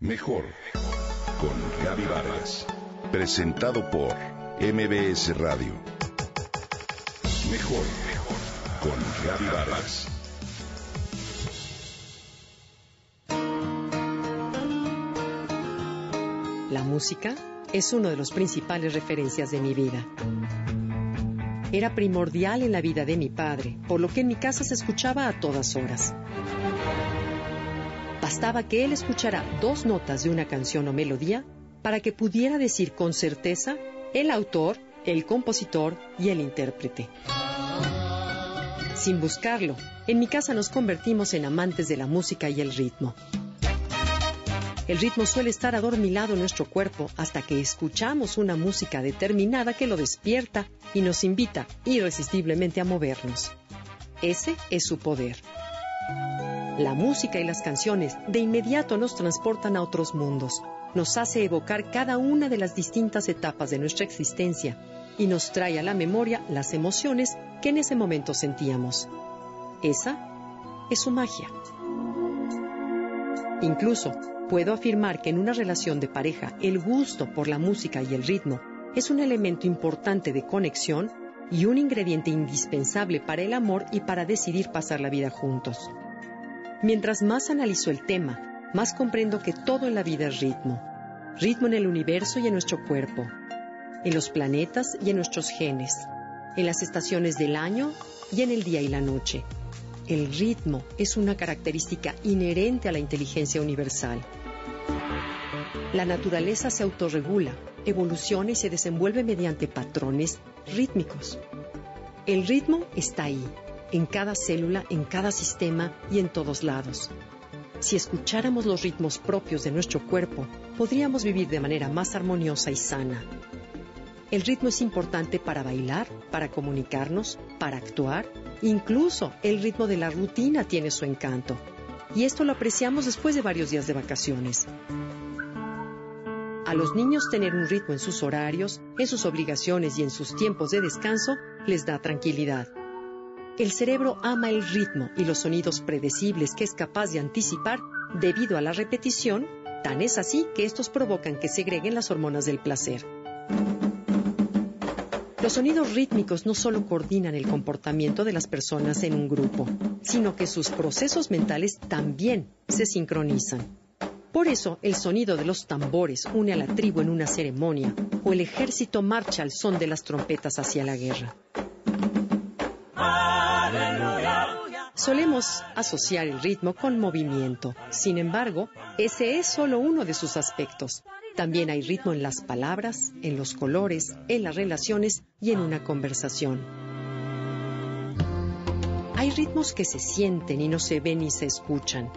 Mejor con Gaby Vargas. Presentado por MBS Radio. Mejor con Gaby Vargas. La música es uno de los principales referencias de mi vida. Era primordial en la vida de mi padre, por lo que en mi casa se escuchaba a todas horas. Bastaba que él escuchara dos notas de una canción o melodía para que pudiera decir con certeza el autor, el compositor y el intérprete. Sin buscarlo, en mi casa nos convertimos en amantes de la música y el ritmo. El ritmo suele estar adormilado en nuestro cuerpo hasta que escuchamos una música determinada que lo despierta y nos invita irresistiblemente a movernos. Ese es su poder. La música y las canciones de inmediato nos transportan a otros mundos, nos hace evocar cada una de las distintas etapas de nuestra existencia y nos trae a la memoria las emociones que en ese momento sentíamos. Esa es su magia. Incluso puedo afirmar que en una relación de pareja el gusto por la música y el ritmo es un elemento importante de conexión y un ingrediente indispensable para el amor y para decidir pasar la vida juntos. Mientras más analizo el tema, más comprendo que todo en la vida es ritmo. Ritmo en el universo y en nuestro cuerpo, en los planetas y en nuestros genes, en las estaciones del año y en el día y la noche. El ritmo es una característica inherente a la inteligencia universal. La naturaleza se autorregula, evoluciona y se desenvuelve mediante patrones rítmicos. El ritmo está ahí, en cada célula, en cada sistema y en todos lados. Si escucháramos los ritmos propios de nuestro cuerpo, podríamos vivir de manera más armoniosa y sana. El ritmo es importante para bailar, para comunicarnos, para actuar. Incluso el ritmo de la rutina tiene su encanto. Y esto lo apreciamos después de varios días de vacaciones. A los niños tener un ritmo en sus horarios, en sus obligaciones y en sus tiempos de descanso les da tranquilidad. El cerebro ama el ritmo y los sonidos predecibles que es capaz de anticipar debido a la repetición, tan es así que estos provocan que segreguen las hormonas del placer. Los sonidos rítmicos no solo coordinan el comportamiento de las personas en un grupo, sino que sus procesos mentales también se sincronizan. Por eso, el sonido de los tambores une a la tribu en una ceremonia, o el ejército marcha al son de las trompetas hacia la guerra. Solemos asociar el ritmo con movimiento. Sin embargo, ese es solo uno de sus aspectos. También hay ritmo en las palabras, en los colores, en las relaciones y en una conversación. Hay ritmos que se sienten y no se ven ni se escuchan.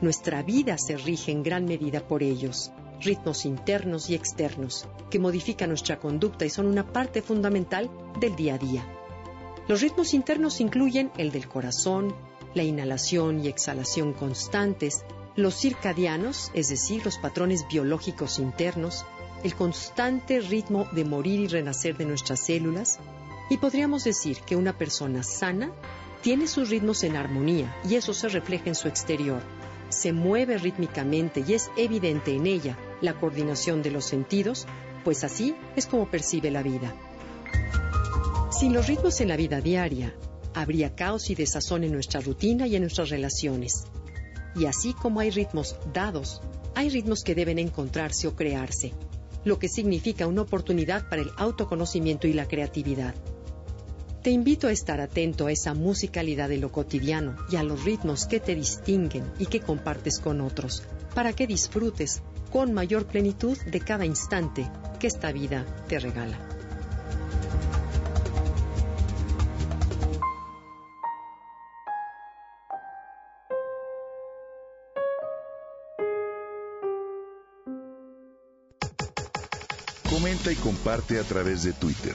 Nuestra vida se rige en gran medida por ellos, ritmos internos y externos, que modifican nuestra conducta y son una parte fundamental del día a día. Los ritmos internos incluyen el del corazón, la inhalación y exhalación constantes, los circadianos, es decir, los patrones biológicos internos, el constante ritmo de morir y renacer de nuestras células, y podríamos decir que una persona sana tiene sus ritmos en armonía y eso se refleja en su exterior. Se mueve rítmicamente y es evidente en ella la coordinación de los sentidos, pues así es como percibe la vida. Sin los ritmos en la vida diaria, habría caos y desazón en nuestra rutina y en nuestras relaciones. Y así como hay ritmos dados, hay ritmos que deben encontrarse o crearse, lo que significa una oportunidad para el autoconocimiento y la creatividad. Te invito a estar atento a esa musicalidad de lo cotidiano y a los ritmos que te distinguen y que compartes con otros, para que disfrutes con mayor plenitud de cada instante que esta vida te regala. Comenta y comparte a través de Twitter.